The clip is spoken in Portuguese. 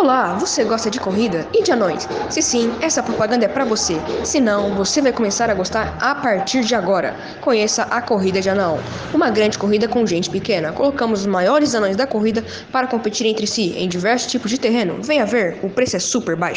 Olá, você gosta de corrida e de anões? Se sim, essa propaganda é para você. Se não, você vai começar a gostar a partir de agora. Conheça a Corrida de Anão, uma grande corrida com gente pequena. Colocamos os maiores anões da corrida para competir entre si em diversos tipos de terreno. Venha ver, o preço é super baixo.